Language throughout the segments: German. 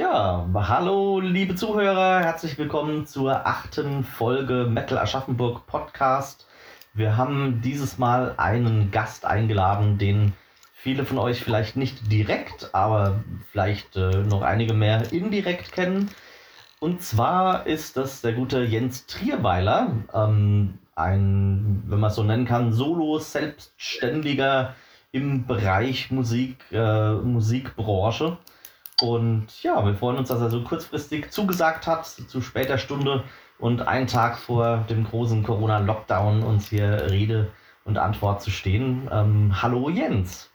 Ja, hallo liebe Zuhörer, herzlich willkommen zur achten Folge Metal Aschaffenburg Podcast. Wir haben dieses Mal einen Gast eingeladen, den viele von euch vielleicht nicht direkt, aber vielleicht äh, noch einige mehr indirekt kennen. Und zwar ist das der gute Jens Trierweiler, ähm, ein, wenn man es so nennen kann, Solo-Selbstständiger im Bereich Musik, äh, Musikbranche. Und ja, wir freuen uns, dass er so kurzfristig zugesagt hat, zu später Stunde und einen Tag vor dem großen Corona-Lockdown uns hier Rede und Antwort zu stehen. Ähm, hallo Jens.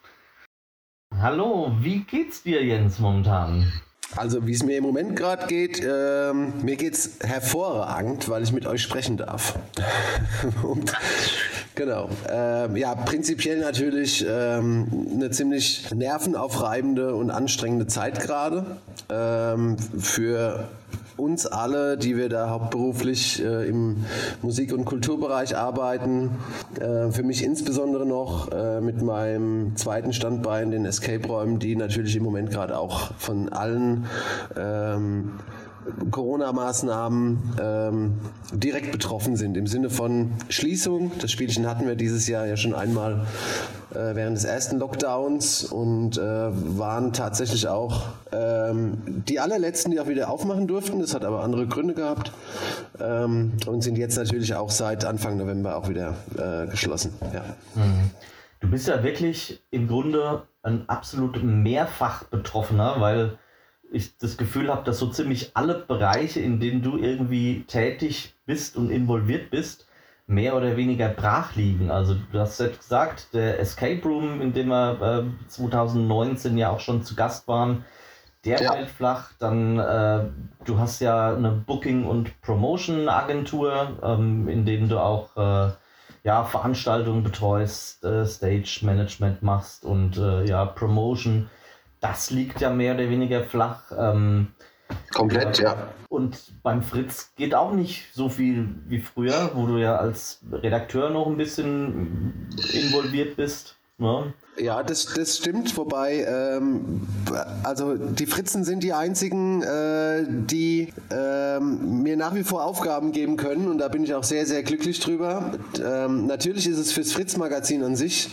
Hallo, wie geht's dir, Jens, momentan? Also, wie es mir im Moment gerade geht, ähm, mir geht's hervorragend, weil ich mit euch sprechen darf. und, genau. Ähm, ja, prinzipiell natürlich ähm, eine ziemlich nervenaufreibende und anstrengende Zeit gerade. Ähm, für uns alle, die wir da hauptberuflich äh, im Musik- und Kulturbereich arbeiten. Äh, für mich insbesondere noch äh, mit meinem zweiten Standbein, den Escape-Räumen, die natürlich im Moment gerade auch von allen ähm, Corona-Maßnahmen ähm, direkt betroffen sind. Im Sinne von Schließung. Das Spielchen hatten wir dieses Jahr ja schon einmal äh, während des ersten Lockdowns und äh, waren tatsächlich auch ähm, die allerletzten, die auch wieder aufmachen durften. Das hat aber andere Gründe gehabt ähm, und sind jetzt natürlich auch seit Anfang November auch wieder äh, geschlossen. Ja. Mhm. Du bist ja wirklich im Grunde ein absolut mehrfach Betroffener, weil ich das Gefühl habe, dass so ziemlich alle Bereiche, in denen du irgendwie tätig bist und involviert bist, mehr oder weniger brach liegen. Also du hast selbst gesagt, der Escape Room, in dem wir äh, 2019 ja auch schon zu Gast waren, der ja. fällt flach. Dann, äh, du hast ja eine Booking- und Promotion-Agentur, ähm, in denen du auch äh, ja, Veranstaltungen betreust, äh, Stage-Management machst und äh, ja, Promotion das liegt ja mehr oder weniger flach. Ähm, Komplett, ja. Und beim Fritz geht auch nicht so viel wie früher, wo du ja als Redakteur noch ein bisschen involviert bist. Ne? Ja, das, das stimmt, wobei, ähm, also die Fritzen sind die einzigen, äh, die ähm, mir nach wie vor Aufgaben geben können und da bin ich auch sehr, sehr glücklich drüber. Ähm, natürlich ist es fürs Fritz-Magazin an sich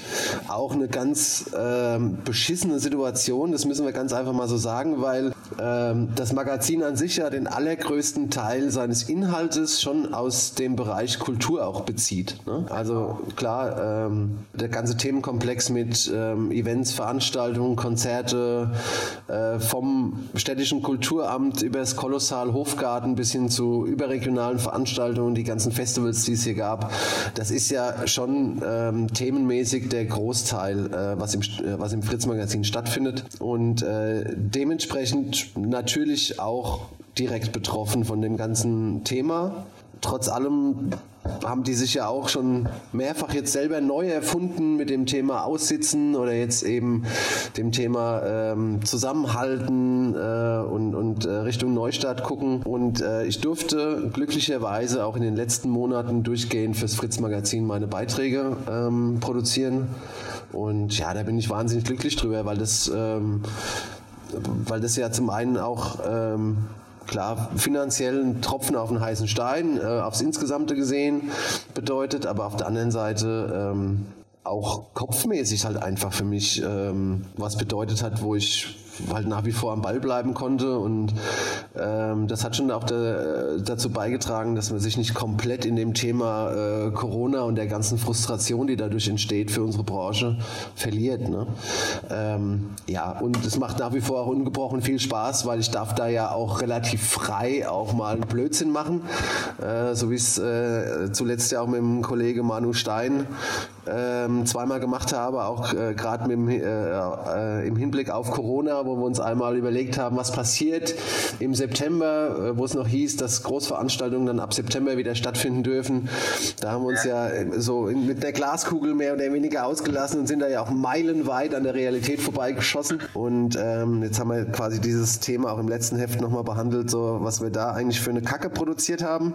auch eine ganz ähm, beschissene Situation, das müssen wir ganz einfach mal so sagen, weil ähm, das Magazin an sich ja den allergrößten Teil seines Inhaltes schon aus dem Bereich Kultur auch bezieht. Ne? Also klar, ähm, der ganze Themenkomplex mit ähm, Events, Veranstaltungen, Konzerte äh, vom städtischen Kulturamt über das Kolossal Hofgarten bis hin zu überregionalen Veranstaltungen, die ganzen Festivals, die es hier gab. Das ist ja schon ähm, themenmäßig der Großteil, äh, was im, äh, was im Fritz-Magazin stattfindet. Und äh, dementsprechend natürlich auch direkt betroffen von dem ganzen Thema. Trotz allem haben die sich ja auch schon mehrfach jetzt selber neu erfunden mit dem Thema Aussitzen oder jetzt eben dem Thema ähm, Zusammenhalten äh, und, und äh, Richtung Neustadt gucken. Und äh, ich durfte glücklicherweise auch in den letzten Monaten durchgehend fürs Fritz-Magazin meine Beiträge ähm, produzieren. Und ja, da bin ich wahnsinnig glücklich drüber, weil das, ähm, weil das ja zum einen auch ähm, klar finanziell ein Tropfen auf den heißen Stein, äh, aufs Insgesamte gesehen bedeutet, aber auf der anderen Seite ähm, auch kopfmäßig halt einfach für mich ähm, was bedeutet hat, wo ich halt nach wie vor am Ball bleiben konnte und ähm, das hat schon auch da, dazu beigetragen, dass man sich nicht komplett in dem Thema äh, Corona und der ganzen Frustration, die dadurch entsteht für unsere Branche, verliert. Ne? Ähm, ja, und es macht nach wie vor auch ungebrochen viel Spaß, weil ich darf da ja auch relativ frei auch mal einen Blödsinn machen, äh, so wie es äh, zuletzt ja auch mit dem Kollege Manu Stein ähm, zweimal gemacht habe, auch äh, gerade äh, äh, im Hinblick auf Corona, wo wir uns einmal überlegt haben, was passiert im September, äh, wo es noch hieß, dass Großveranstaltungen dann ab September wieder stattfinden dürfen. Da haben wir uns ja äh, so mit der Glaskugel mehr oder weniger ausgelassen und sind da ja auch meilenweit an der Realität vorbeigeschossen. Und ähm, jetzt haben wir quasi dieses Thema auch im letzten Heft nochmal behandelt, so was wir da eigentlich für eine Kacke produziert haben.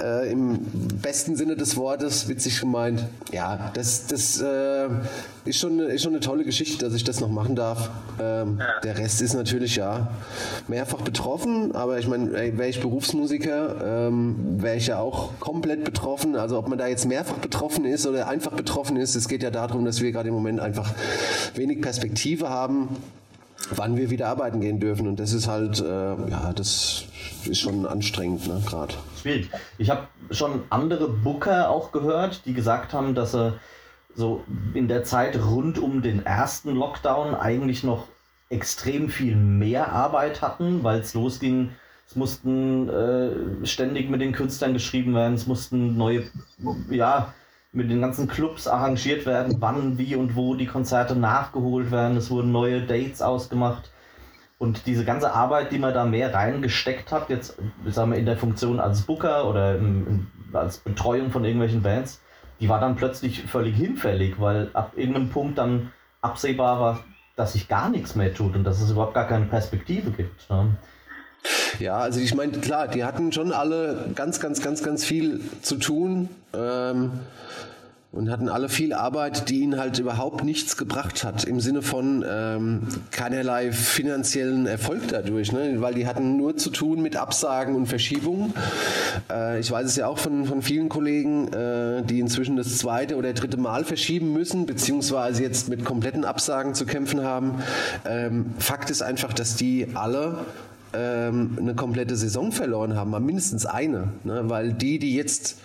Äh, Im besten Sinne des Wortes, witzig gemeint. Ja, das, das äh, ist, schon, ist schon eine tolle Geschichte, dass ich das noch machen darf. Ähm, ja Der Rest ist natürlich ja mehrfach betroffen, aber ich meine, wäre ich Berufsmusiker, ähm, wäre ich ja auch komplett betroffen. Also ob man da jetzt mehrfach betroffen ist oder einfach betroffen ist, es geht ja darum, dass wir gerade im Moment einfach wenig Perspektive haben wann wir wieder arbeiten gehen dürfen. Und das ist halt, äh, ja, das ist schon anstrengend, ne, gerade. Schwierig. Ich habe schon andere Booker auch gehört, die gesagt haben, dass sie so in der Zeit rund um den ersten Lockdown eigentlich noch extrem viel mehr Arbeit hatten, weil es losging. Es mussten äh, ständig mit den Künstlern geschrieben werden, es mussten neue, ja, mit den ganzen Clubs arrangiert werden, wann, wie und wo die Konzerte nachgeholt werden. Es wurden neue Dates ausgemacht. Und diese ganze Arbeit, die man da mehr reingesteckt hat, jetzt sagen wir in der Funktion als Booker oder in, in, als Betreuung von irgendwelchen Bands, die war dann plötzlich völlig hinfällig, weil ab irgendeinem Punkt dann absehbar war, dass sich gar nichts mehr tut und dass es überhaupt gar keine Perspektive gibt. Ne? Ja, also ich meine, klar, die hatten schon alle ganz, ganz, ganz, ganz viel zu tun. Ähm, und hatten alle viel Arbeit, die ihnen halt überhaupt nichts gebracht hat, im Sinne von ähm, keinerlei finanziellen Erfolg dadurch, ne? weil die hatten nur zu tun mit Absagen und Verschiebungen. Äh, ich weiß es ja auch von, von vielen Kollegen, äh, die inzwischen das zweite oder dritte Mal verschieben müssen, beziehungsweise jetzt mit kompletten Absagen zu kämpfen haben. Ähm, Fakt ist einfach, dass die alle ähm, eine komplette Saison verloren haben, mindestens eine, ne? weil die, die jetzt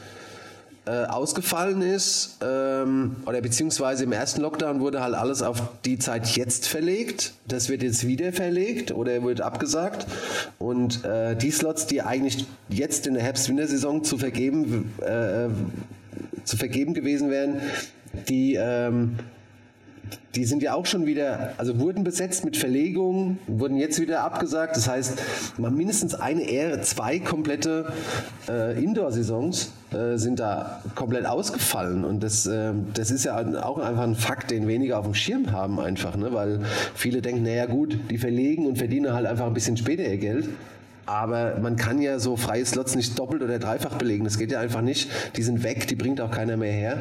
äh, ausgefallen ist, ähm, oder beziehungsweise im ersten Lockdown wurde halt alles auf die Zeit jetzt verlegt. Das wird jetzt wieder verlegt oder wird abgesagt. Und äh, die Slots, die eigentlich jetzt in der Herbst-Wintersaison zu vergeben, äh, zu vergeben gewesen wären, die ähm, die sind ja auch schon wieder, also wurden besetzt mit Verlegungen, wurden jetzt wieder abgesagt. Das heißt, man mindestens eine Ehre, zwei komplette äh, Indoor-Saisons äh, sind da komplett ausgefallen. Und das, äh, das ist ja auch einfach ein Fakt, den weniger auf dem Schirm haben einfach, ne? weil viele denken, naja gut, die verlegen und verdienen halt einfach ein bisschen später ihr Geld. Aber man kann ja so freie Slots nicht doppelt oder dreifach belegen. Das geht ja einfach nicht. Die sind weg, die bringt auch keiner mehr her.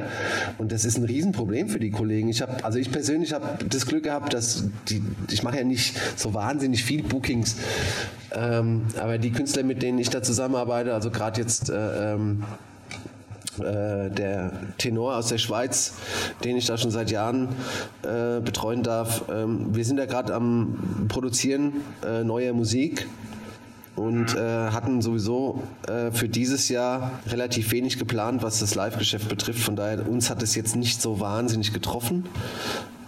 Und das ist ein Riesenproblem für die Kollegen. Ich habe, also ich persönlich habe das Glück gehabt, dass die, ich mache ja nicht so wahnsinnig viel Bookings. Ähm, aber die Künstler, mit denen ich da zusammenarbeite, also gerade jetzt äh, ähm, äh, der Tenor aus der Schweiz, den ich da schon seit Jahren äh, betreuen darf. Ähm, wir sind da gerade am Produzieren äh, neuer Musik und äh, hatten sowieso äh, für dieses Jahr relativ wenig geplant, was das Live-Geschäft betrifft. Von daher, uns hat es jetzt nicht so wahnsinnig getroffen.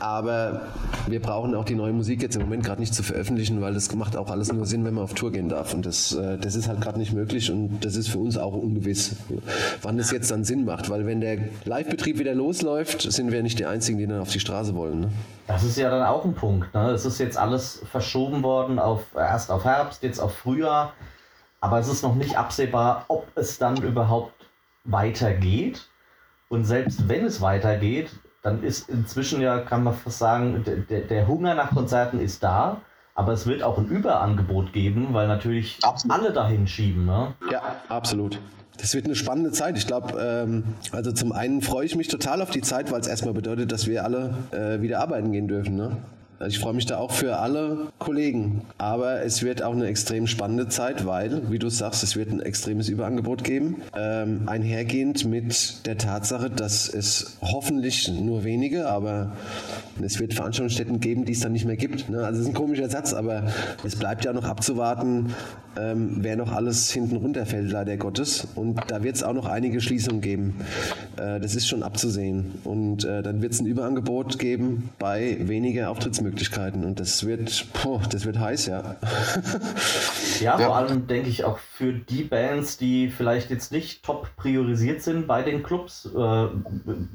Aber wir brauchen auch die neue Musik jetzt im Moment gerade nicht zu veröffentlichen, weil das macht auch alles nur Sinn, wenn man auf Tour gehen darf. Und das, äh, das ist halt gerade nicht möglich und das ist für uns auch ungewiss, wann das jetzt dann Sinn macht. Weil wenn der Live-Betrieb wieder losläuft, sind wir nicht die Einzigen, die dann auf die Straße wollen. Ne? Das ist ja dann auch ein Punkt. Ne? Es ist jetzt alles verschoben worden, auf, erst auf Herbst, jetzt auf Frühjahr. Aber es ist noch nicht absehbar, ob es dann überhaupt weitergeht. Und selbst wenn es weitergeht, dann ist inzwischen ja, kann man fast sagen, der, der Hunger nach Konzerten ist da, aber es wird auch ein Überangebot geben, weil natürlich absolut. alle dahin schieben. Ne? Ja, absolut. Das wird eine spannende Zeit. Ich glaube, ähm, also zum einen freue ich mich total auf die Zeit, weil es erstmal bedeutet, dass wir alle äh, wieder arbeiten gehen dürfen. Ne? Also ich freue mich da auch für alle Kollegen. Aber es wird auch eine extrem spannende Zeit, weil, wie du sagst, es wird ein extremes Überangebot geben. Ähm, einhergehend mit der Tatsache, dass es hoffentlich nur wenige, aber es wird Veranstaltungsstätten geben, die es dann nicht mehr gibt. Ne? Also es ist ein komischer Satz, aber es bleibt ja noch abzuwarten, ähm, wer noch alles hinten runterfällt, leider Gottes. Und da wird es auch noch einige Schließungen geben. Äh, das ist schon abzusehen. Und äh, dann wird es ein Überangebot geben bei weniger Auftrittsmöglichkeiten. Und das wird, boah, das wird heiß, ja. ja, vor allem denke ich auch für die Bands, die vielleicht jetzt nicht top priorisiert sind bei den Clubs, äh,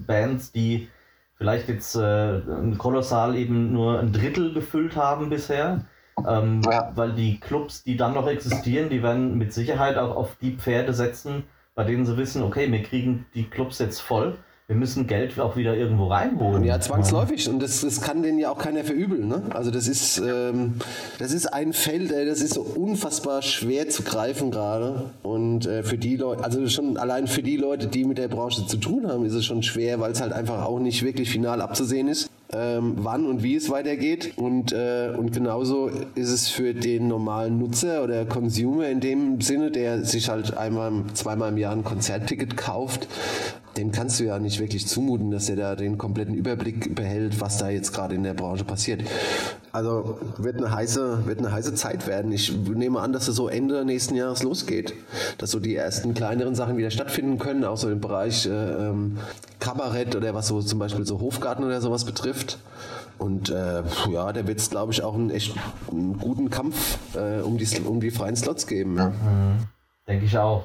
Bands, die vielleicht jetzt äh, kolossal eben nur ein Drittel gefüllt haben bisher ähm, ja. Weil die Clubs, die dann noch existieren, die werden mit Sicherheit auch auf die Pferde setzen, bei denen sie wissen, okay, wir kriegen die Clubs jetzt voll wir müssen Geld auch wieder irgendwo reinholen. Ja, zwangsläufig. Und das, das kann denen ja auch keiner verübeln. Ne? Also das ist, ähm, das ist ein Feld, ey, das ist so unfassbar schwer zu greifen gerade. Und äh, für die Leute, also schon allein für die Leute, die mit der Branche zu tun haben, ist es schon schwer, weil es halt einfach auch nicht wirklich final abzusehen ist. Ähm, wann und wie es weitergeht. Und, äh, und genauso ist es für den normalen Nutzer oder Consumer in dem Sinne, der sich halt einmal, zweimal im Jahr ein Konzertticket kauft, dem kannst du ja nicht wirklich zumuten, dass er da den kompletten Überblick behält, was da jetzt gerade in der Branche passiert. Also wird eine heiße, wird eine heiße Zeit werden. Ich nehme an, dass es so Ende nächsten Jahres losgeht, dass so die ersten kleineren Sachen wieder stattfinden können, auch so im Bereich äh, ähm, Kabarett oder was so zum Beispiel so Hofgarten oder sowas betrifft. Und äh, ja, da wird es, glaube ich, auch einen echt einen guten Kampf äh, um, die, um die freien Slots geben. Ja. Mhm. Denke ich auch.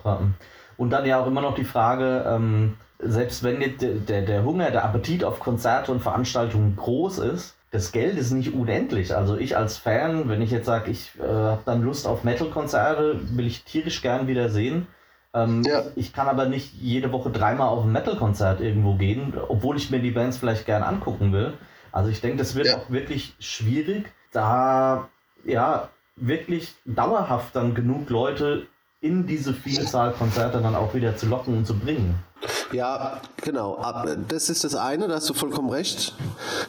Und dann ja auch immer noch die Frage, ähm, selbst wenn der, der Hunger, der Appetit auf Konzerte und Veranstaltungen groß ist, das Geld ist nicht unendlich. Also ich als Fan, wenn ich jetzt sage, ich äh, habe dann Lust auf Metal-Konzerte, will ich tierisch gern wieder sehen. Ähm, ja. Ich kann aber nicht jede Woche dreimal auf ein Metal-Konzert irgendwo gehen, obwohl ich mir die Bands vielleicht gern angucken will. Also ich denke, das wird ja. auch wirklich schwierig, da ja wirklich dauerhaft dann genug Leute in diese Vielzahl Konzerte dann auch wieder zu locken und zu bringen. Ja, genau. Das ist das eine, da hast du vollkommen recht.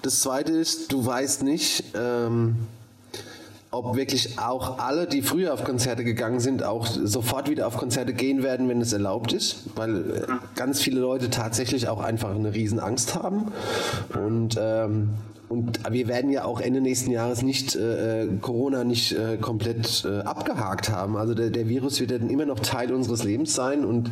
Das zweite ist, du weißt nicht, ähm, ob wirklich auch alle, die früher auf Konzerte gegangen sind, auch sofort wieder auf Konzerte gehen werden, wenn es erlaubt ist, weil äh, ganz viele Leute tatsächlich auch einfach eine Riesenangst haben. Und ähm, und wir werden ja auch Ende nächsten Jahres nicht äh, äh, Corona nicht äh, komplett äh, abgehakt haben. Also der, der Virus wird dann immer noch Teil unseres Lebens sein und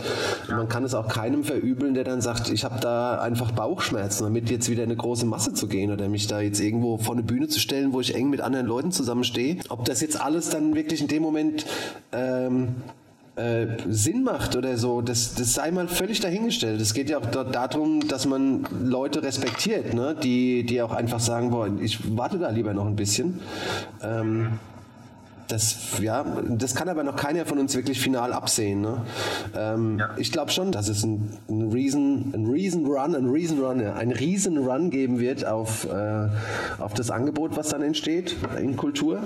man kann es auch keinem verübeln, der dann sagt, ich habe da einfach Bauchschmerzen, damit jetzt wieder eine große Masse zu gehen oder mich da jetzt irgendwo vor eine Bühne zu stellen, wo ich eng mit anderen Leuten zusammenstehe. Ob das jetzt alles dann wirklich in dem Moment ähm, äh, Sinn macht oder so, das, das sei mal völlig dahingestellt. Es geht ja auch darum, dass man Leute respektiert, ne? die, die auch einfach sagen, boah, ich warte da lieber noch ein bisschen. Ähm, das, ja, das kann aber noch keiner von uns wirklich final absehen. Ne? Ähm, ja. Ich glaube schon, dass es ein, ein, Reason, ein Reason Run, ein Reason Run, ein Riesen Run geben wird auf, äh, auf das Angebot, was dann entsteht in Kultur.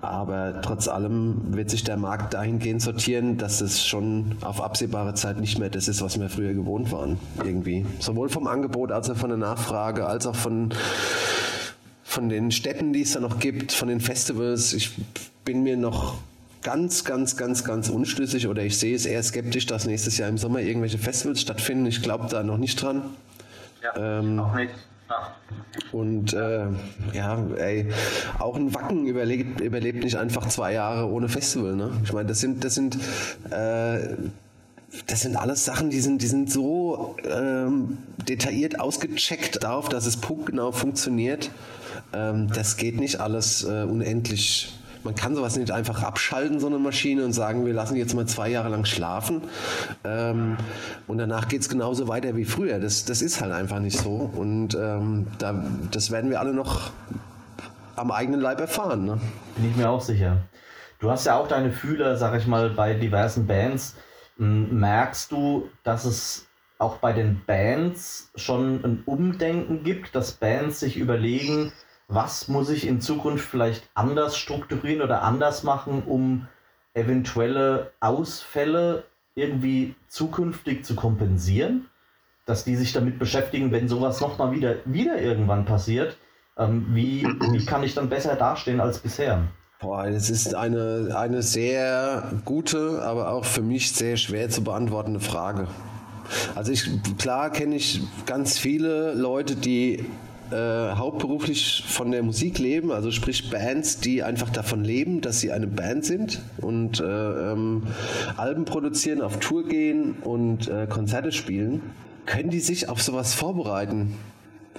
Aber trotz allem wird sich der Markt dahingehend sortieren, dass es schon auf absehbare Zeit nicht mehr das ist, was wir früher gewohnt waren. Irgendwie. Sowohl vom Angebot als auch von der Nachfrage, als auch von, von den Städten, die es da noch gibt, von den Festivals. Ich bin mir noch ganz, ganz, ganz, ganz unschlüssig oder ich sehe es eher skeptisch, dass nächstes Jahr im Sommer irgendwelche Festivals stattfinden. Ich glaube da noch nicht dran. Ja, ähm, auch nicht. Und äh, ja, ey, auch ein Wacken überlebt, überlebt nicht einfach zwei Jahre ohne Festival. Ne? Ich meine, das sind, das sind, äh, das sind alles Sachen, die sind, die sind so ähm, detailliert ausgecheckt darauf, dass es punktgenau funktioniert. Ähm, das geht nicht alles äh, unendlich man kann sowas nicht einfach abschalten, so eine Maschine, und sagen, wir lassen jetzt mal zwei Jahre lang schlafen. Ähm, und danach geht es genauso weiter wie früher. Das, das ist halt einfach nicht so. Und ähm, da, das werden wir alle noch am eigenen Leib erfahren. Ne? Bin ich mir auch sicher. Du hast ja auch deine Fühler, sag ich mal, bei diversen Bands. Merkst du, dass es auch bei den Bands schon ein Umdenken gibt, dass Bands sich überlegen, was muss ich in Zukunft vielleicht anders strukturieren oder anders machen, um eventuelle Ausfälle irgendwie zukünftig zu kompensieren, dass die sich damit beschäftigen, wenn sowas nochmal wieder, wieder irgendwann passiert, ähm, wie, wie kann ich dann besser dastehen als bisher? Boah, das ist eine, eine sehr gute, aber auch für mich sehr schwer zu beantwortende Frage. Also ich, klar kenne ich ganz viele Leute, die äh, hauptberuflich von der Musik leben, also sprich Bands, die einfach davon leben, dass sie eine Band sind und äh, ähm, Alben produzieren, auf Tour gehen und äh, Konzerte spielen, können die sich auf sowas vorbereiten?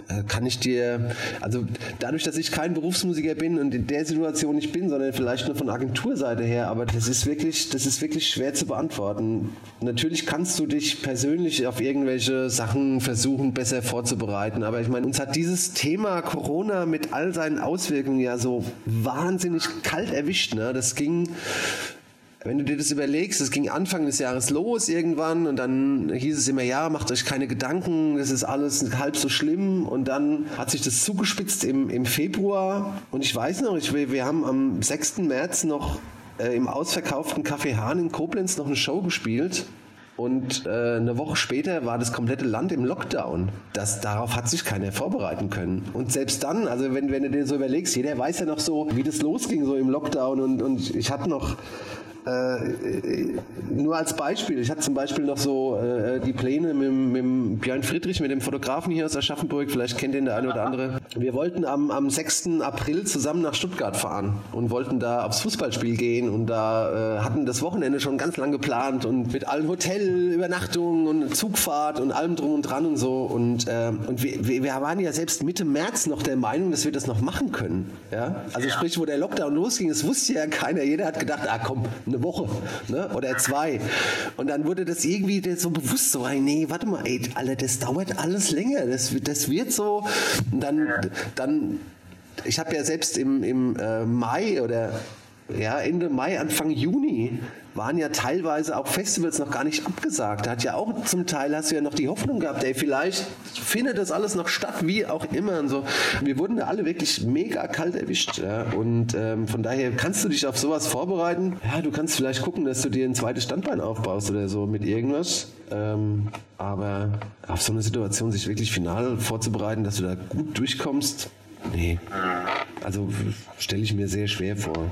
Äh, kann ich dir, also dadurch, dass ich kein Berufsmusiker bin und in der Situation nicht bin, sondern vielleicht nur von Agenturseite her, aber das ist wirklich, das ist wirklich schwer zu beantworten. Natürlich kannst du dich persönlich auf irgendwelche Sachen versuchen, besser vorzubereiten, aber ich meine, uns hat dieses Thema Corona mit all seinen Auswirkungen ja so wahnsinnig kalt erwischt. Ne? Das ging wenn du dir das überlegst, es ging Anfang des Jahres los irgendwann und dann hieß es immer, ja, macht euch keine Gedanken, das ist alles halb so schlimm und dann hat sich das zugespitzt im, im Februar und ich weiß noch, ich, wir haben am 6. März noch äh, im ausverkauften Café Hahn in Koblenz noch eine Show gespielt und äh, eine Woche später war das komplette Land im Lockdown. Das, darauf hat sich keiner vorbereiten können. Und selbst dann, also wenn, wenn du dir so überlegst, jeder weiß ja noch so, wie das losging so im Lockdown und, und ich hatte noch äh, nur als Beispiel, ich hatte zum Beispiel noch so äh, die Pläne mit, mit Björn Friedrich, mit dem Fotografen hier aus Aschaffenburg, vielleicht kennt ihn der eine oder andere. Wir wollten am, am 6. April zusammen nach Stuttgart fahren und wollten da aufs Fußballspiel gehen und da äh, hatten das Wochenende schon ganz lang geplant und mit allen Hotelübernachtungen und Zugfahrt und allem drum und dran und so und, äh, und wir, wir waren ja selbst Mitte März noch der Meinung, dass wir das noch machen können. Ja? Also sprich, wo der Lockdown losging, es wusste ja keiner. Jeder hat gedacht, ah komm, eine Woche ne? oder zwei. Und dann wurde das irgendwie so bewusst so, nee, warte mal, ey, Alter, das dauert alles länger. Das, das wird so. Und dann, dann ich habe ja selbst im, im äh, Mai oder ja, Ende Mai, Anfang Juni waren ja teilweise auch Festivals noch gar nicht abgesagt. Da hat ja auch zum Teil hast du ja noch die Hoffnung gehabt, ey, vielleicht findet das alles noch statt, wie auch immer und so. Wir wurden da alle wirklich mega kalt erwischt. Ja? Und ähm, von daher kannst du dich auf sowas vorbereiten. Ja, du kannst vielleicht gucken, dass du dir ein zweites Standbein aufbaust oder so mit irgendwas. Ähm, aber auf so eine Situation sich wirklich final vorzubereiten, dass du da gut durchkommst, nee. Also stelle ich mir sehr schwer vor.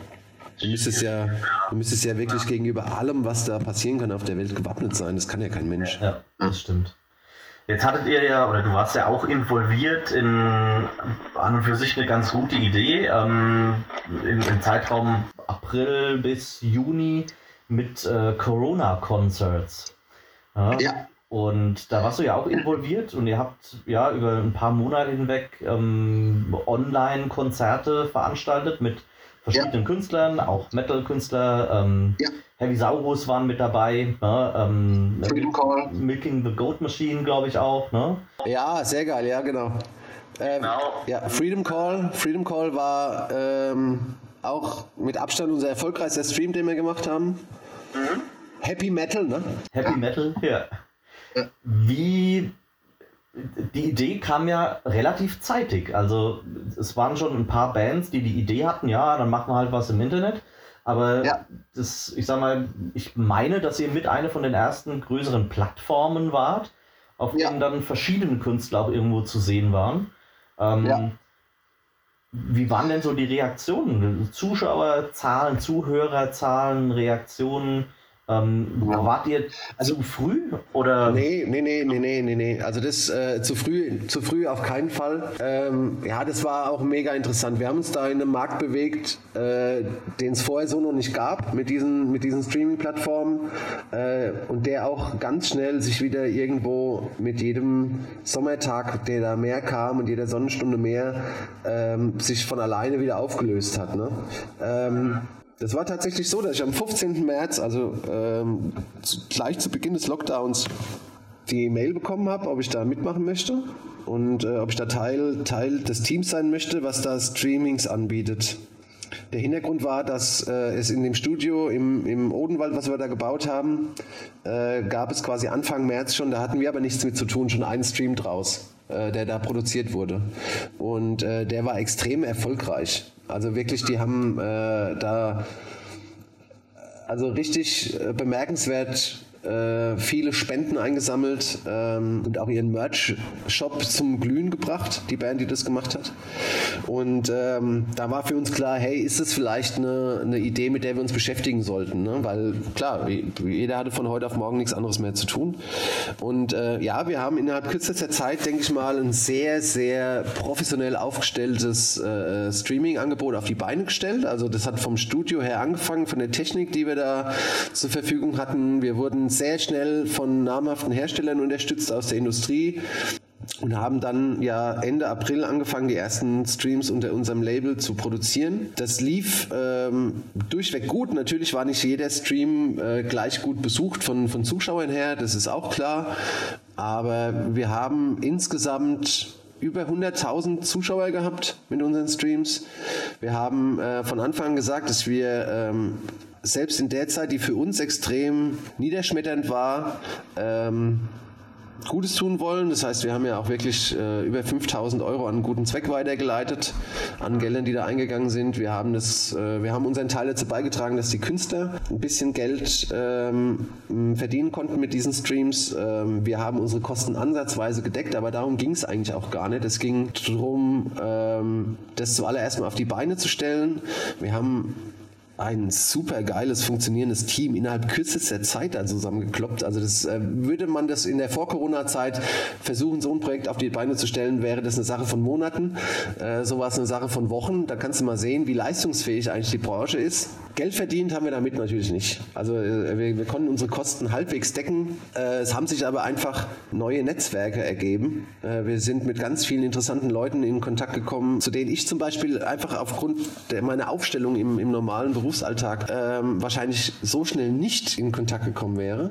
Du müsstest ja, du müsstest ja wirklich gegenüber allem, was da passieren kann auf der Welt, gewappnet sein. Das kann ja kein Mensch. Ja, das stimmt. Jetzt hattet ihr ja, oder du warst ja auch involviert in an und für sich eine ganz gute Idee ähm, im, im, Zeitraum April bis Juni mit äh, Corona-Concerts. Ja? ja. Und da warst du ja auch involviert und ihr habt ja über ein paar Monate hinweg ähm, Online-Konzerte veranstaltet mit verschiedenen ja. Künstlern, auch Metal-Künstler. Ähm, ja. Heavy Saurus waren mit dabei. Ne? Ähm, Freedom Call. Milking the Goat Machine, glaube ich auch. Ne? Ja, sehr geil, ja, genau. Ähm, genau. Ja, Freedom Call. Freedom Call war ähm, auch mit Abstand unser erfolgreichster Stream, den wir gemacht haben. Mhm. Happy Metal, ne? Happy Metal, ja. Wie die Idee kam ja relativ zeitig. Also es waren schon ein paar Bands, die die Idee hatten, ja, dann machen wir halt was im Internet. Aber ja. das, ich sag mal, ich meine, dass ihr mit einer von den ersten größeren Plattformen wart, auf ja. denen dann verschiedene Künstler auch irgendwo zu sehen waren. Ähm, ja. Wie waren denn so die Reaktionen? Zuschauerzahlen, Zuhörerzahlen, Reaktionen? Ähm, ja. Wart ihr also, zu früh oder? Nee, nee, nee, nee, nee, nee, nee. Also das äh, zu früh, zu früh auf keinen Fall. Ähm, ja, das war auch mega interessant. Wir haben uns da in einem Markt bewegt, äh, den es vorher so noch nicht gab mit diesen, mit diesen Streaming-Plattformen äh, und der auch ganz schnell sich wieder irgendwo mit jedem Sommertag, der da mehr kam und jeder Sonnenstunde mehr, ähm, sich von alleine wieder aufgelöst hat. Ne? Ähm, das war tatsächlich so, dass ich am 15. März, also ähm, gleich zu Beginn des Lockdowns, die Mail bekommen habe, ob ich da mitmachen möchte und äh, ob ich da Teil, Teil des Teams sein möchte, was da Streamings anbietet. Der Hintergrund war, dass äh, es in dem Studio im, im Odenwald, was wir da gebaut haben, äh, gab es quasi Anfang März schon, da hatten wir aber nichts mit zu tun, schon einen Stream draus, äh, der da produziert wurde. Und äh, der war extrem erfolgreich. Also wirklich, die haben äh, da also richtig äh, bemerkenswert äh, viele Spenden eingesammelt ähm, und auch ihren Merch-Shop zum Glühen gebracht, die Band, die das gemacht hat. Und ähm, da war für uns klar, hey, ist das vielleicht eine, eine Idee, mit der wir uns beschäftigen sollten? Ne? Weil klar, jeder hatte von heute auf morgen nichts anderes mehr zu tun. Und äh, ja, wir haben innerhalb kürzester Zeit, denke ich mal, ein sehr, sehr professionell aufgestelltes äh, Streaming-Angebot auf die Beine gestellt. Also das hat vom Studio her angefangen, von der Technik, die wir da zur Verfügung hatten. Wir wurden sehr schnell von namhaften Herstellern unterstützt aus der Industrie und haben dann ja Ende April angefangen, die ersten Streams unter unserem Label zu produzieren. Das lief ähm, durchweg gut. Natürlich war nicht jeder Stream äh, gleich gut besucht von, von Zuschauern her, das ist auch klar. Aber wir haben insgesamt über 100.000 Zuschauer gehabt mit unseren Streams. Wir haben äh, von Anfang an gesagt, dass wir ähm, selbst in der Zeit, die für uns extrem niederschmetternd war, ähm, Gutes tun wollen. Das heißt, wir haben ja auch wirklich äh, über 5000 Euro an guten Zweck weitergeleitet, an Geldern, die da eingegangen sind. Wir haben, das, äh, wir haben unseren Teil dazu beigetragen, dass die Künstler ein bisschen Geld ähm, verdienen konnten mit diesen Streams. Ähm, wir haben unsere Kosten ansatzweise gedeckt, aber darum ging es eigentlich auch gar nicht. Es ging darum, ähm, das zuallererst mal auf die Beine zu stellen. Wir haben ein super geiles, funktionierendes Team innerhalb kürzester Zeit da zusammengekloppt. Also das äh, würde man das in der Vor-Corona-Zeit versuchen, so ein Projekt auf die Beine zu stellen, wäre das eine Sache von Monaten. Äh, so war es eine Sache von Wochen. Da kannst du mal sehen, wie leistungsfähig eigentlich die Branche ist. Geld verdient haben wir damit natürlich nicht. Also äh, wir, wir, konnten unsere Kosten halbwegs decken. Äh, es haben sich aber einfach neue Netzwerke ergeben. Wir sind mit ganz vielen interessanten Leuten in Kontakt gekommen, zu denen ich zum Beispiel einfach aufgrund meiner Aufstellung im, im normalen Beruf Berufsalltag ähm, wahrscheinlich so schnell nicht in Kontakt gekommen wäre,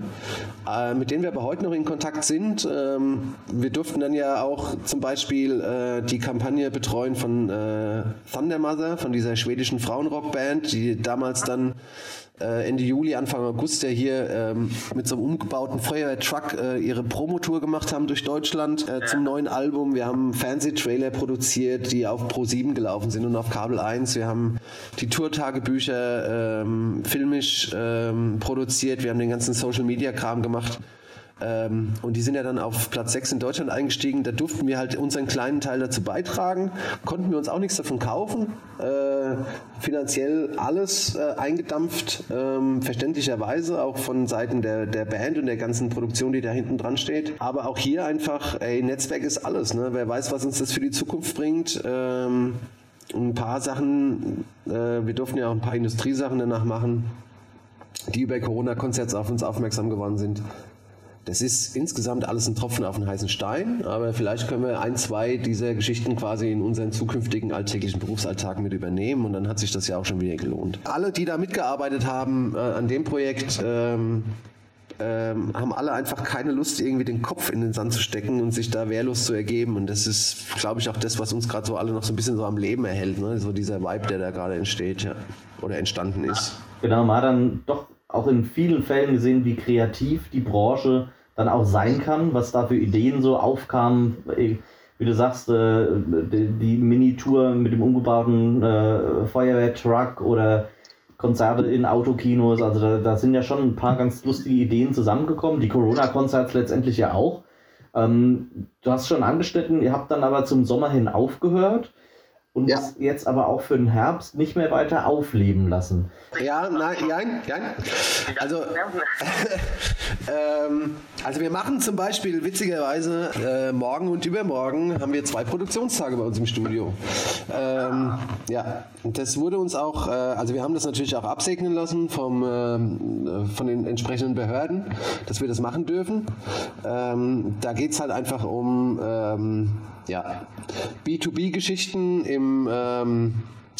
äh, mit denen wir aber heute noch in Kontakt sind. Ähm, wir durften dann ja auch zum Beispiel äh, die Kampagne betreuen von äh, Thunder Mother, von dieser schwedischen Frauenrockband, die damals dann äh, Ende Juli, Anfang August ja hier ähm, mit so einem umgebauten Feuerwehrtruck äh, ihre Promotour gemacht haben durch Deutschland äh, zum neuen Album. Wir haben Fernsehtrailer produziert, die auf Pro 7 gelaufen sind und auf Kabel 1. Wir haben die Tourtagebücher ähm, filmisch ähm, produziert. Wir haben den ganzen Social Media Kram gemacht. Ähm, und die sind ja dann auf Platz 6 in Deutschland eingestiegen. Da durften wir halt unseren kleinen Teil dazu beitragen. Konnten wir uns auch nichts davon kaufen. Äh, finanziell alles äh, eingedampft, äh, verständlicherweise, auch von Seiten der, der Band und der ganzen Produktion, die da hinten dran steht. Aber auch hier einfach, ey, Netzwerk ist alles. Ne? Wer weiß, was uns das für die Zukunft bringt. Ähm, ein paar Sachen, äh, wir durften ja auch ein paar Industriesachen danach machen, die über Corona-Konzerts auf uns aufmerksam geworden sind. Das ist insgesamt alles ein Tropfen auf den heißen Stein, aber vielleicht können wir ein, zwei dieser Geschichten quasi in unseren zukünftigen alltäglichen Berufsalltag mit übernehmen und dann hat sich das ja auch schon wieder gelohnt. Alle, die da mitgearbeitet haben äh, an dem Projekt, ähm, ähm, haben alle einfach keine Lust, irgendwie den Kopf in den Sand zu stecken und sich da wehrlos zu ergeben. Und das ist, glaube ich, auch das, was uns gerade so alle noch so ein bisschen so am Leben erhält. Ne? So dieser Vibe, der da gerade entsteht ja, oder entstanden ist. Genau, man hat dann doch auch in vielen Fällen gesehen, wie kreativ die Branche dann auch sein kann, was da für Ideen so aufkamen. Wie du sagst, äh, die Mini-Tour mit dem umgebauten äh, Feuerwehrtruck oder Konzerte in Autokinos. Also da, da, sind ja schon ein paar ganz lustige Ideen zusammengekommen. Die Corona-Konzerts letztendlich ja auch. Ähm, du hast schon angeschnitten, ihr habt dann aber zum Sommer hin aufgehört und ja. jetzt aber auch für den Herbst nicht mehr weiter aufleben lassen. Ja, nein, nein, nein. Also, ähm, also wir machen zum Beispiel witzigerweise äh, morgen und übermorgen haben wir zwei Produktionstage bei uns im Studio. Ähm, ja, das wurde uns auch, äh, also wir haben das natürlich auch absegnen lassen vom, äh, von den entsprechenden Behörden, dass wir das machen dürfen. Ähm, da geht es halt einfach um ähm, ja, B2B-Geschichten im ähm,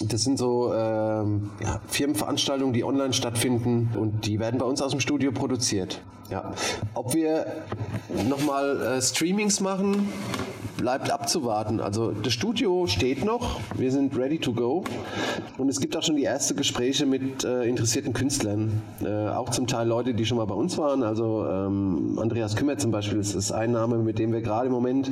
das sind so ähm, ja, Firmenveranstaltungen, die online stattfinden und die werden bei uns aus dem Studio produziert. Ja. Ob wir nochmal äh, Streamings machen, bleibt abzuwarten. Also das Studio steht noch, wir sind ready to go und es gibt auch schon die ersten Gespräche mit äh, interessierten Künstlern, äh, auch zum Teil Leute, die schon mal bei uns waren. Also ähm, Andreas Kümmer zum Beispiel ist, ist ein Name, mit dem wir gerade im Moment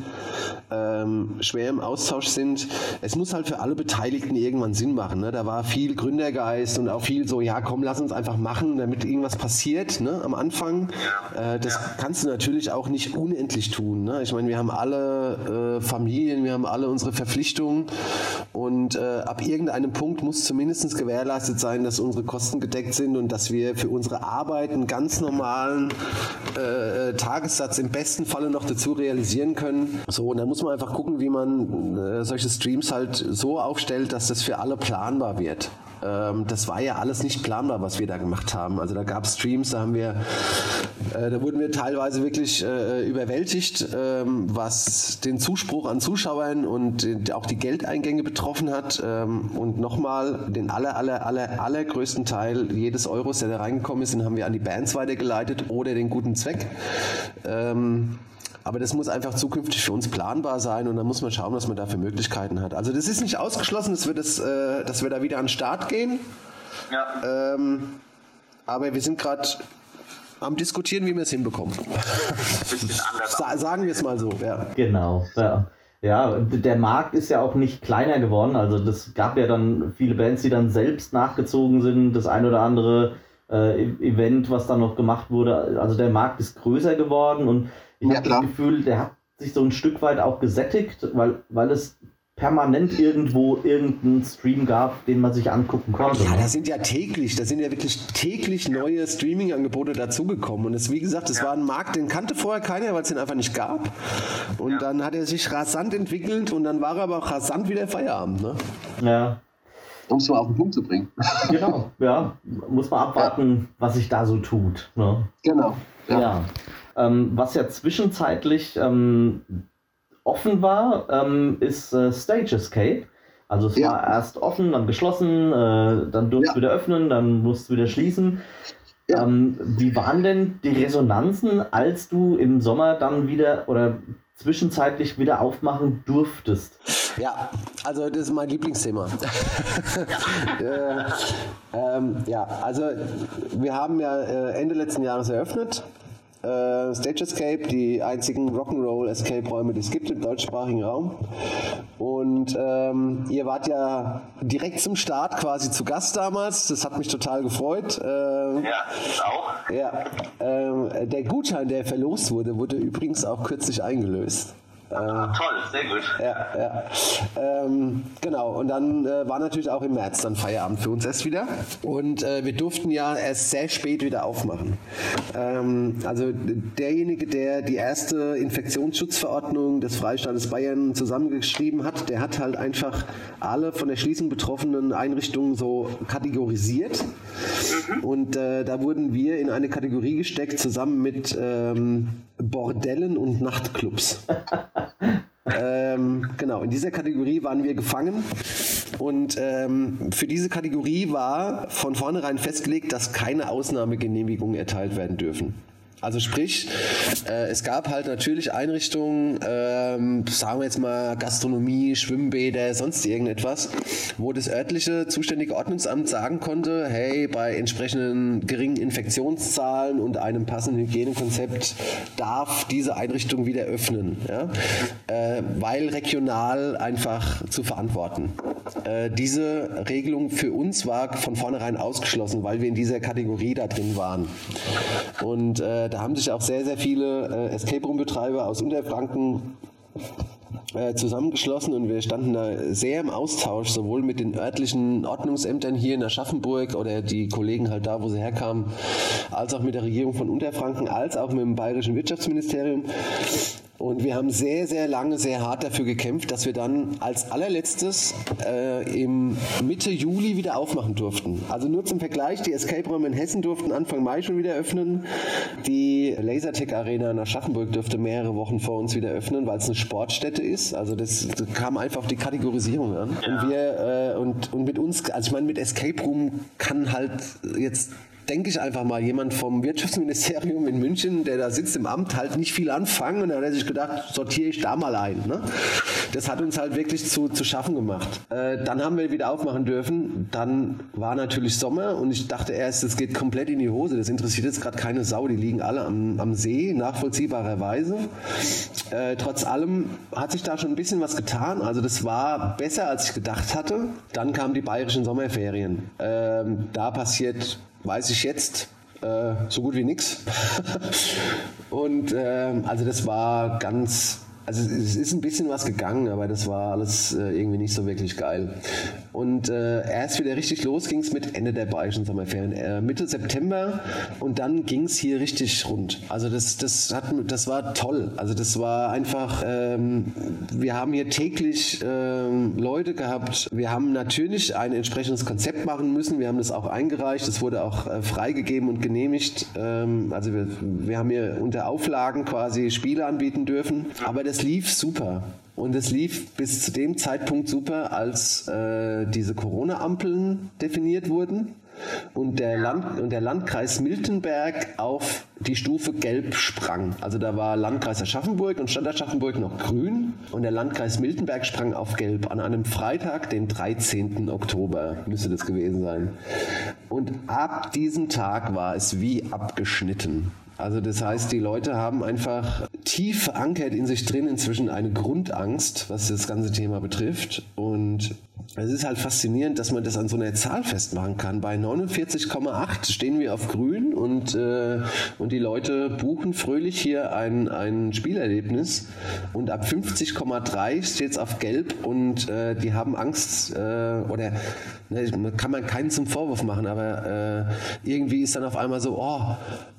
ähm, schwer im Austausch sind. Es muss halt für alle Beteiligten irgendwann Sinn machen. Ne? Da war viel Gründergeist und auch viel so, ja komm, lass uns einfach machen, damit irgendwas passiert ne? am Anfang. Äh, das kannst du natürlich auch nicht unendlich tun. Ne? Ich meine, wir haben alle äh, Familien, wir haben alle unsere Verpflichtungen und äh, ab irgendeinem Punkt muss zumindest gewährleistet sein, dass unsere Kosten gedeckt sind und dass wir für unsere Arbeit einen ganz normalen äh, Tagessatz im besten Falle noch dazu realisieren können. So, und dann muss man einfach gucken, wie man äh, solche Streams halt so aufstellt, dass das für alle planbar wird. Ähm, das war ja alles nicht planbar, was wir da gemacht haben. Also da gab es Streams, da haben wir, äh, da wurden wir teilweise wirklich äh, überwältigt, ähm, was den Zuspruch an Zuschauern und auch die Geldeingänge betroffen hat. Ähm, und nochmal, den aller, aller, aller, allergrößten Teil jedes Euros, der da reingekommen ist, den haben wir an die Bands weitergeleitet oder den guten Zweck. Ähm, aber das muss einfach zukünftig für uns planbar sein und dann muss man schauen, was man da für Möglichkeiten hat. Also das ist nicht ausgeschlossen, dass wir, das, äh, dass wir da wieder an den Start gehen. Ja. Ähm, aber wir sind gerade am Diskutieren, wie wir es hinbekommen. Sa sagen wir es mal so, ja. Genau, ja. Ja, der Markt ist ja auch nicht kleiner geworden. Also das gab ja dann viele Bands, die dann selbst nachgezogen sind. Das ein oder andere äh, e-, Event, was dann noch gemacht wurde. Also der Markt ist größer geworden und ich ja, habe das Gefühl, der hat sich so ein Stück weit auch gesättigt, weil, weil es permanent irgendwo irgendeinen Stream gab, den man sich angucken konnte. Ja, da sind ja täglich, da sind ja wirklich täglich neue Streaming-Angebote dazugekommen. Und es, wie gesagt, es ja. war ein Markt, den kannte vorher keiner, weil es den einfach nicht gab. Und ja. dann hat er sich rasant entwickelt und dann war er aber auch rasant wieder Feierabend. Ne? Ja. Um es mal auf den Punkt zu bringen. Genau, ja. Muss man abwarten, ja. was sich da so tut. Ne? Genau. Ja. Ähm, was ja zwischenzeitlich ähm, offen war, ähm, ist äh, Stage Escape. Also es ja. war erst offen, dann geschlossen, äh, dann durfte ja. wieder öffnen, dann musst du wieder schließen. Ja. Ähm, wie waren denn die Resonanzen, als du im Sommer dann wieder oder zwischenzeitlich wieder aufmachen durftest? Ja, also das ist mein Lieblingsthema. äh, ähm, ja, also wir haben ja äh, Ende letzten Jahres eröffnet äh, Stage Escape, die einzigen Rock'n'Roll Escape Räume, die es gibt im deutschsprachigen Raum. Und ähm, ihr wart ja direkt zum Start quasi zu Gast damals. Das hat mich total gefreut. Ähm, ja, auch. Ja, ähm, der Gutschein, der verlost wurde, wurde übrigens auch kürzlich eingelöst. Ah, toll, sehr gut. Ja, ja. Ähm, genau, und dann äh, war natürlich auch im März dann Feierabend für uns erst wieder. Und äh, wir durften ja erst sehr spät wieder aufmachen. Ähm, also derjenige, der die erste Infektionsschutzverordnung des Freistaates Bayern zusammengeschrieben hat, der hat halt einfach alle von der Schließung betroffenen Einrichtungen so kategorisiert. Mhm. Und äh, da wurden wir in eine Kategorie gesteckt, zusammen mit ähm, Bordellen und Nachtclubs. ähm, genau, in dieser Kategorie waren wir gefangen und ähm, für diese Kategorie war von vornherein festgelegt, dass keine Ausnahmegenehmigungen erteilt werden dürfen. Also sprich, äh, es gab halt natürlich Einrichtungen, ähm, sagen wir jetzt mal Gastronomie, Schwimmbäder, sonst irgendetwas, wo das örtliche zuständige Ordnungsamt sagen konnte, hey, bei entsprechenden geringen Infektionszahlen und einem passenden Hygienekonzept darf diese Einrichtung wieder öffnen, ja? äh, weil regional einfach zu verantworten. Äh, diese Regelung für uns war von vornherein ausgeschlossen, weil wir in dieser Kategorie da drin waren. Und äh, da haben sich auch sehr, sehr viele äh, Escape Room Betreiber aus Unterfranken äh, zusammengeschlossen und wir standen da sehr im Austausch, sowohl mit den örtlichen Ordnungsämtern hier in Aschaffenburg oder die Kollegen halt da, wo sie herkamen, als auch mit der Regierung von Unterfranken, als auch mit dem bayerischen Wirtschaftsministerium. Und wir haben sehr, sehr lange, sehr hart dafür gekämpft, dass wir dann als allerletztes äh, im Mitte Juli wieder aufmachen durften. Also nur zum Vergleich, die Escape-Räume in Hessen durften Anfang Mai schon wieder öffnen. Die Lasertech Arena in Aschaffenburg dürfte mehrere Wochen vor uns wieder öffnen, weil es eine Sportstätte ist. Also das, das kam einfach auf die Kategorisierung an. Ja. Und wir äh, und, und mit uns, also ich meine, mit Escape Room kann halt jetzt denke ich einfach mal, jemand vom Wirtschaftsministerium in München, der da sitzt im Amt, halt nicht viel anfangen und dann hat er sich gedacht, sortiere ich da mal ein. Ne? Das hat uns halt wirklich zu, zu schaffen gemacht. Äh, dann haben wir wieder aufmachen dürfen. Dann war natürlich Sommer und ich dachte erst, es geht komplett in die Hose. Das interessiert jetzt gerade keine Sau. Die liegen alle am, am See, nachvollziehbarerweise. Äh, trotz allem hat sich da schon ein bisschen was getan. Also das war besser, als ich gedacht hatte. Dann kamen die bayerischen Sommerferien. Ähm, da passiert weiß ich jetzt äh, so gut wie nichts. Und äh, also das war ganz also es ist ein bisschen was gegangen, aber das war alles äh, irgendwie nicht so wirklich geil. Und äh, erst wieder richtig los ging es mit Ende der bayerischen Sommerferien, äh, Mitte September und dann ging es hier richtig rund. Also das, das, hat, das war toll. Also das war einfach, ähm, wir haben hier täglich ähm, Leute gehabt. Wir haben natürlich ein entsprechendes Konzept machen müssen. Wir haben das auch eingereicht. Das wurde auch äh, freigegeben und genehmigt. Ähm, also wir, wir haben hier unter Auflagen quasi Spiele anbieten dürfen. Aber das es lief super. Und es lief bis zu dem Zeitpunkt super, als äh, diese Corona-Ampeln definiert wurden und der, Land, und der Landkreis Miltenberg auf die Stufe gelb sprang. Also da war Landkreis Aschaffenburg und Stadt Aschaffenburg noch grün und der Landkreis Miltenberg sprang auf gelb an einem Freitag, den 13. Oktober müsste das gewesen sein. Und ab diesem Tag war es wie abgeschnitten. Also das heißt, die Leute haben einfach tief verankert in sich drin inzwischen eine Grundangst, was das ganze Thema betrifft. Und es ist halt faszinierend, dass man das an so einer Zahl festmachen kann. Bei 49,8 stehen wir auf grün und, äh, und die Leute buchen fröhlich hier ein, ein Spielerlebnis. Und ab 50,3 steht es auf gelb und äh, die haben Angst äh, oder ne, kann man keinen zum Vorwurf machen, aber äh, irgendwie ist dann auf einmal so, oh,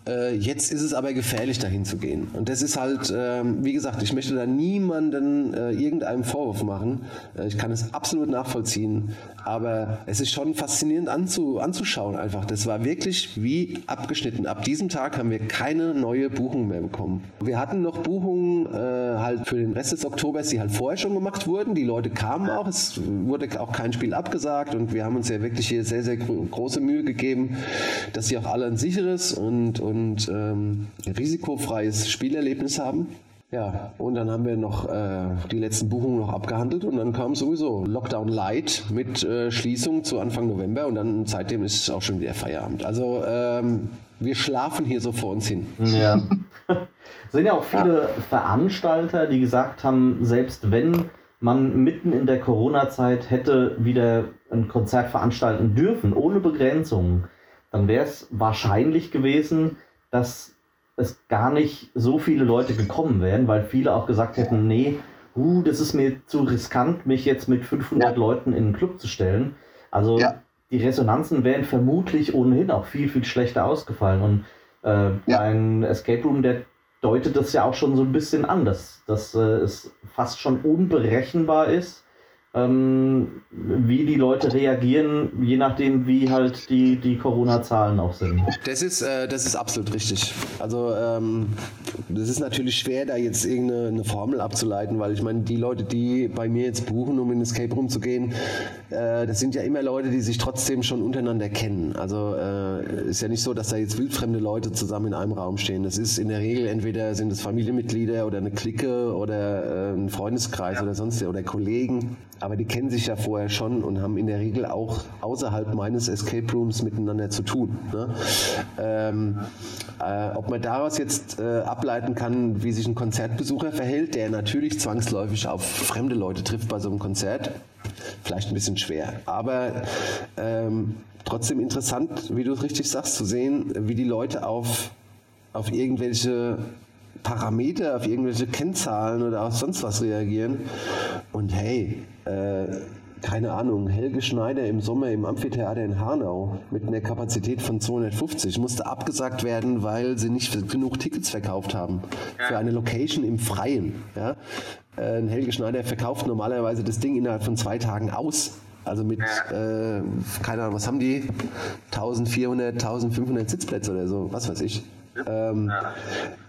äh, jetzt ist es aber gefährlich, dahin zu gehen. Und das ist halt, äh, wie gesagt, ich möchte da niemanden äh, irgendeinem Vorwurf machen. Äh, ich kann es absolut nachvollziehen. Aber es ist schon faszinierend anzu, anzuschauen einfach. Das war wirklich wie abgeschnitten. Ab diesem Tag haben wir keine neue Buchung mehr bekommen. Wir hatten noch Buchungen äh, halt für den Rest des Oktobers, die halt vorher schon gemacht wurden. Die Leute kamen auch. Es wurde auch kein Spiel abgesagt. Und wir haben uns ja wirklich hier sehr, sehr große Mühe gegeben, dass sie auch alle ein sicheres und, und ähm, risikofreies Spielerlebnis haben. Ja, und dann haben wir noch äh, die letzten Buchungen noch abgehandelt und dann kam sowieso Lockdown Light mit äh, Schließung zu Anfang November und dann seitdem ist es auch schon wieder Feierabend. Also ähm, wir schlafen hier so vor uns hin. Ja. es sind ja auch viele ja. Veranstalter, die gesagt haben, selbst wenn man mitten in der Corona-Zeit hätte wieder ein Konzert veranstalten dürfen, ohne Begrenzung, dann wäre es wahrscheinlich gewesen, dass es gar nicht so viele Leute gekommen wären, weil viele auch gesagt hätten, nee, uh, das ist mir zu riskant, mich jetzt mit 500 ja. Leuten in einen Club zu stellen. Also ja. die Resonanzen wären vermutlich ohnehin auch viel, viel schlechter ausgefallen. Und äh, ja. ein Escape Room, der deutet das ja auch schon so ein bisschen an, dass, dass äh, es fast schon unberechenbar ist, ähm, wie die Leute reagieren, je nachdem, wie halt die, die Corona-Zahlen auch sind. Das ist, äh, das ist absolut richtig. Also ähm, das ist natürlich schwer, da jetzt irgendeine Formel abzuleiten, weil ich meine, die Leute, die bei mir jetzt buchen, um in Escape Room zu gehen, äh, das sind ja immer Leute, die sich trotzdem schon untereinander kennen. Also äh, ist ja nicht so, dass da jetzt wildfremde Leute zusammen in einem Raum stehen. Das ist in der Regel entweder sind es Familienmitglieder oder eine Clique oder äh, ein Freundeskreis ja. oder sonst oder Kollegen aber die kennen sich ja vorher schon und haben in der Regel auch außerhalb meines Escape Rooms miteinander zu tun. Ne? Ähm, äh, ob man daraus jetzt äh, ableiten kann, wie sich ein Konzertbesucher verhält, der natürlich zwangsläufig auf fremde Leute trifft bei so einem Konzert, vielleicht ein bisschen schwer. Aber ähm, trotzdem interessant, wie du es richtig sagst, zu sehen, wie die Leute auf, auf irgendwelche Parameter, auf irgendwelche Kennzahlen oder auf sonst was reagieren. Und hey, äh, keine Ahnung, Helge Schneider im Sommer im Amphitheater in Hanau mit einer Kapazität von 250 musste abgesagt werden, weil sie nicht genug Tickets verkauft haben für eine Location im Freien. Ja? Äh, Helge Schneider verkauft normalerweise das Ding innerhalb von zwei Tagen aus. Also mit, äh, keine Ahnung, was haben die? 1400, 1500 Sitzplätze oder so, was weiß ich. Ähm,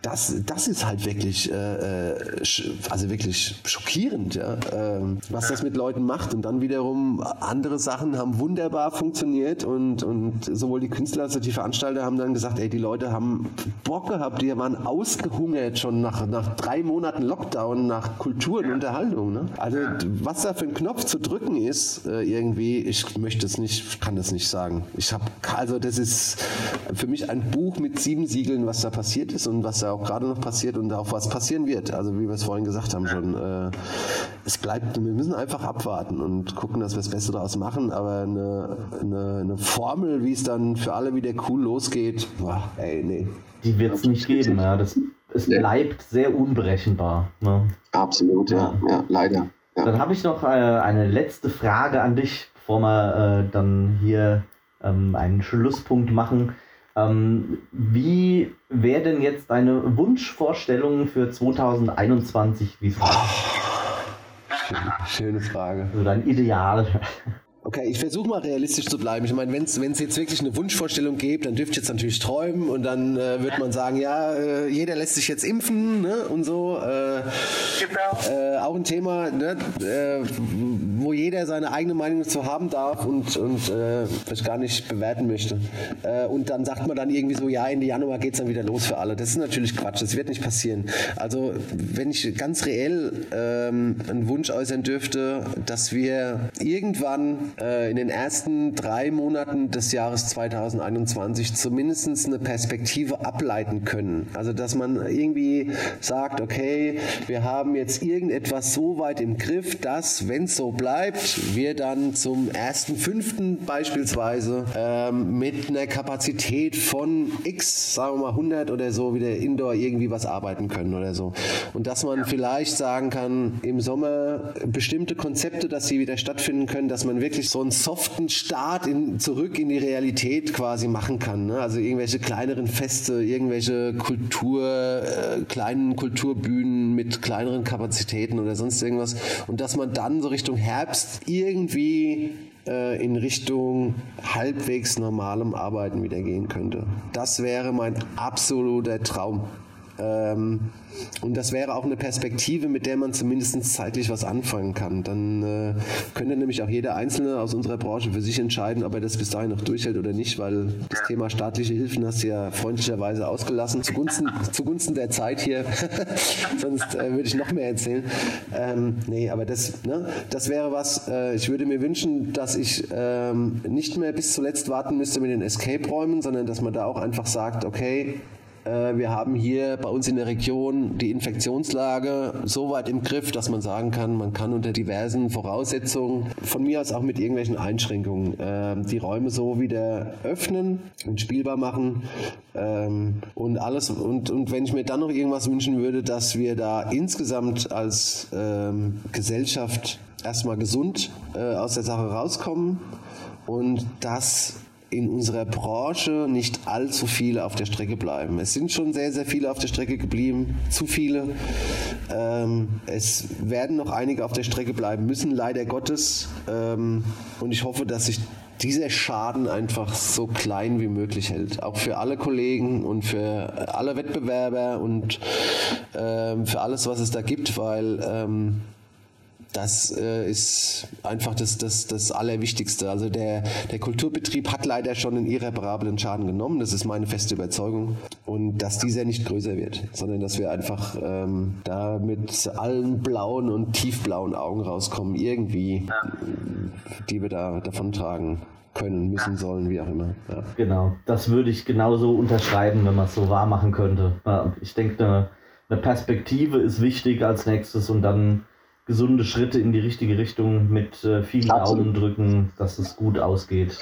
das, das ist halt wirklich, äh, äh also wirklich schockierend, ja, ähm, was das mit Leuten macht. Und dann wiederum andere Sachen haben wunderbar funktioniert und, und sowohl die Künstler als auch die Veranstalter haben dann gesagt, ey, die Leute haben Bock gehabt, die waren ausgehungert schon nach, nach drei Monaten Lockdown, nach Kultur und Unterhaltung. Ne? Also was da für ein Knopf zu drücken ist, äh, irgendwie, ich möchte es nicht, kann das nicht sagen. Ich habe, also das ist für mich ein Buch mit sieben Siegeln erzählen, was da passiert ist und was da auch gerade noch passiert und auch was passieren wird. Also wie wir es vorhin gesagt haben schon. Äh, es bleibt, wir müssen einfach abwarten und gucken, dass wir das Beste daraus machen. Aber eine, eine, eine Formel, wie es dann für alle wieder cool losgeht, boah, ey, nee. Die wird es nicht geben, ja. Das, es ja. bleibt sehr unberechenbar. Ne? Absolut, ja, ja, leider. Ja. Dann habe ich noch äh, eine letzte Frage an dich, bevor wir äh, dann hier ähm, einen Schlusspunkt machen. Ähm, wie wäre denn jetzt deine Wunschvorstellung für 2021? Wie oh, schöne Frage. Also dein Ideal. Okay, ich versuche mal realistisch zu bleiben. Ich meine, wenn es jetzt wirklich eine Wunschvorstellung gibt, dann dürft ihr jetzt natürlich träumen und dann äh, wird man sagen, ja, äh, jeder lässt sich jetzt impfen ne? und so. Äh, genau. Äh, auch ein Thema, ne? Äh, wo jeder seine eigene Meinung zu haben darf und, und äh, ich gar nicht bewerten möchte. und dann sagt man dann irgendwie so, ja, Ende Januar geht es dann wieder los für alle. Das ist natürlich Quatsch, das wird nicht passieren. Also wenn ich ganz reell ähm, einen Wunsch äußern dürfte, dass wir irgendwann äh, in den ersten drei Monaten des Jahres 2021 zumindest eine Perspektive ableiten können. Also dass man irgendwie sagt, okay, wir haben jetzt irgendetwas so weit im Griff, dass, wenn es so bleibt, wir dann zum ersten fünften beispielsweise ähm, mit einer Kapazität von X, sagen wir mal 100 oder so, wieder indoor irgendwie was arbeiten können oder so. Und dass man vielleicht sagen kann, im Sommer bestimmte Konzepte, dass sie wieder stattfinden können, dass man wirklich so einen soften Start in, zurück in die Realität quasi machen kann. Ne? Also irgendwelche kleineren Feste, irgendwelche Kultur, äh, kleinen Kulturbühnen mit kleineren Kapazitäten oder sonst irgendwas. Und dass man dann so Richtung Herbst irgendwie äh, in Richtung halbwegs normalem Arbeiten wieder gehen könnte. Das wäre mein absoluter Traum. Ähm, und das wäre auch eine Perspektive, mit der man zumindest zeitlich was anfangen kann. Dann äh, könnte nämlich auch jeder Einzelne aus unserer Branche für sich entscheiden, ob er das bis dahin noch durchhält oder nicht, weil das Thema staatliche Hilfen hast du ja freundlicherweise ausgelassen, zugunsten, zugunsten der Zeit hier. Sonst äh, würde ich noch mehr erzählen. Ähm, nee, aber das, ne, das wäre was, äh, ich würde mir wünschen, dass ich ähm, nicht mehr bis zuletzt warten müsste mit den Escape-Räumen, sondern dass man da auch einfach sagt, okay, wir haben hier bei uns in der Region die Infektionslage so weit im Griff, dass man sagen kann, man kann unter diversen Voraussetzungen, von mir aus auch mit irgendwelchen Einschränkungen, ähm, die Räume so wieder öffnen und spielbar machen. Ähm, und alles, und, und wenn ich mir dann noch irgendwas wünschen würde, dass wir da insgesamt als ähm, Gesellschaft erstmal gesund äh, aus der Sache rauskommen und dass in unserer Branche nicht allzu viele auf der Strecke bleiben. Es sind schon sehr, sehr viele auf der Strecke geblieben, zu viele. Ähm, es werden noch einige auf der Strecke bleiben müssen, leider Gottes. Ähm, und ich hoffe, dass sich dieser Schaden einfach so klein wie möglich hält. Auch für alle Kollegen und für alle Wettbewerber und ähm, für alles, was es da gibt, weil ähm, das äh, ist einfach das, das, das Allerwichtigste. Also der, der Kulturbetrieb hat leider schon einen irreparablen Schaden genommen. Das ist meine feste Überzeugung. Und dass dieser nicht größer wird, sondern dass wir einfach ähm, da mit allen blauen und tiefblauen Augen rauskommen, irgendwie, die wir da davon tragen können, müssen, sollen, wie auch immer. Ja. Genau, das würde ich genauso unterschreiben, wenn man es so wahr machen könnte. Ich denke, eine, eine Perspektive ist wichtig als nächstes und dann gesunde Schritte in die richtige Richtung mit äh, vielen Absolut. Augen drücken, dass es gut ausgeht.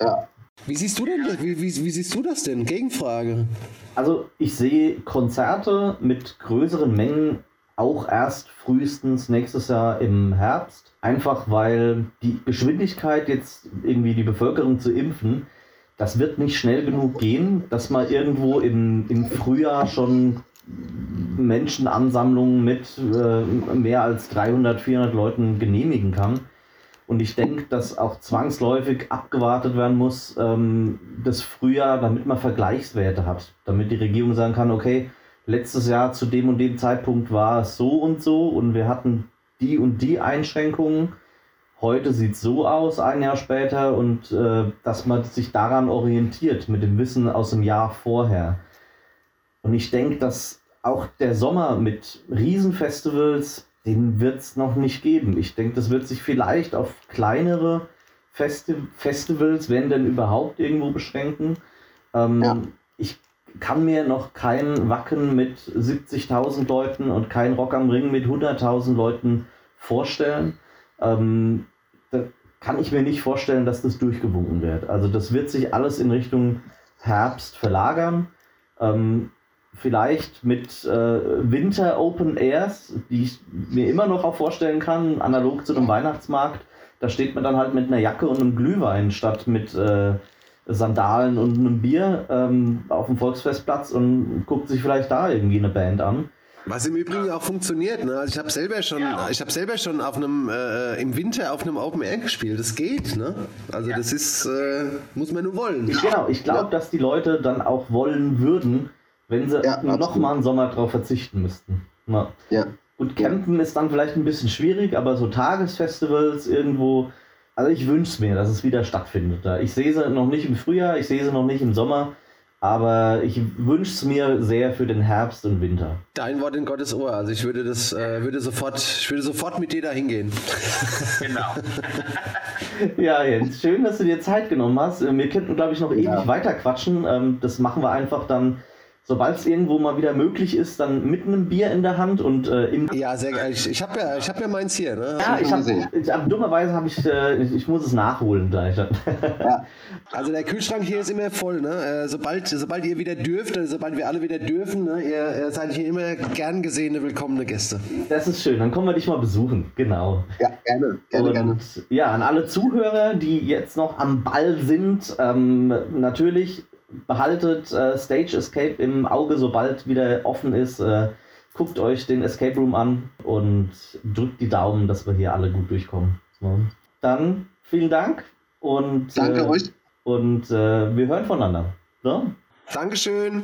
Ja. Wie siehst du denn wie, wie, wie siehst du das denn? Gegenfrage. Also ich sehe Konzerte mit größeren Mengen auch erst frühestens nächstes Jahr im Herbst. Einfach weil die Geschwindigkeit, jetzt irgendwie die Bevölkerung zu impfen, das wird nicht schnell genug gehen, dass man irgendwo im, im Frühjahr schon Menschenansammlungen mit äh, mehr als 300, 400 Leuten genehmigen kann. Und ich denke, dass auch zwangsläufig abgewartet werden muss, ähm, das Frühjahr, damit man Vergleichswerte hat. Damit die Regierung sagen kann, okay, letztes Jahr zu dem und dem Zeitpunkt war es so und so und wir hatten die und die Einschränkungen. Heute sieht es so aus, ein Jahr später, und äh, dass man sich daran orientiert mit dem Wissen aus dem Jahr vorher. Und ich denke, dass auch der Sommer mit Riesenfestivals, den wird es noch nicht geben. Ich denke, das wird sich vielleicht auf kleinere Festi Festivals, wenn denn überhaupt, irgendwo beschränken. Ähm, ja. Ich kann mir noch kein Wacken mit 70.000 Leuten und kein Rock am Ring mit 100.000 Leuten vorstellen. Ähm, da kann ich mir nicht vorstellen, dass das durchgewunken wird. Also das wird sich alles in Richtung Herbst verlagern. Ähm, vielleicht mit äh, Winter Open Airs, die ich mir immer noch auch vorstellen kann, analog zu einem Weihnachtsmarkt. Da steht man dann halt mit einer Jacke und einem Glühwein statt mit äh, Sandalen und einem Bier ähm, auf dem Volksfestplatz und guckt sich vielleicht da irgendwie eine Band an. Was im Übrigen auch funktioniert. Ne? Also ich habe selber schon, ja. ich habe selber schon auf einem äh, im Winter auf einem Open Air gespielt. Das geht. Ne? Also ja. das ist äh, muss man nur wollen. Ich, genau. Ich glaube, ja. dass die Leute dann auch wollen würden, wenn sie ja, noch mal einen Sommer drauf verzichten müssten. Na. Ja. Und campen ist dann vielleicht ein bisschen schwierig, aber so Tagesfestivals irgendwo, also ich wünsche es mir, dass es wieder stattfindet. Ich sehe sie noch nicht im Frühjahr, ich sehe sie noch nicht im Sommer. Aber ich wünsche es mir sehr für den Herbst und Winter. Dein Wort in Gottes Ohr. Also ich würde das, äh, würde sofort, ich würde sofort mit dir da hingehen. Genau. ja, Jens, schön, dass du dir Zeit genommen hast. Wir könnten, glaube ich, noch ewig ja. weiter quatschen. Ähm, das machen wir einfach dann sobald es irgendwo mal wieder möglich ist, dann mit einem Bier in der Hand und äh, im. Ja, sehr geil. Ich, ich habe ja, ich hab ja meins hier. Ne? Ja, ich habe. Hab, dummerweise habe ich, äh, ich, ich, muss es nachholen gleich. ja. Also der Kühlschrank hier ist immer voll. Ne? Äh, sobald, sobald ihr wieder dürft, also sobald wir alle wieder dürfen, ne? ihr, ihr seid hier immer gern gesehene, willkommene Gäste. Das ist schön. Dann kommen wir dich mal besuchen. Genau. Ja, gerne. gerne, und, gerne. Ja, an alle Zuhörer, die jetzt noch am Ball sind, ähm, natürlich behaltet äh, Stage Escape im Auge, sobald wieder offen ist. Äh, guckt euch den Escape Room an und drückt die Daumen, dass wir hier alle gut durchkommen. So. Dann vielen Dank und, Danke äh, euch. und äh, wir hören voneinander. So? Dankeschön.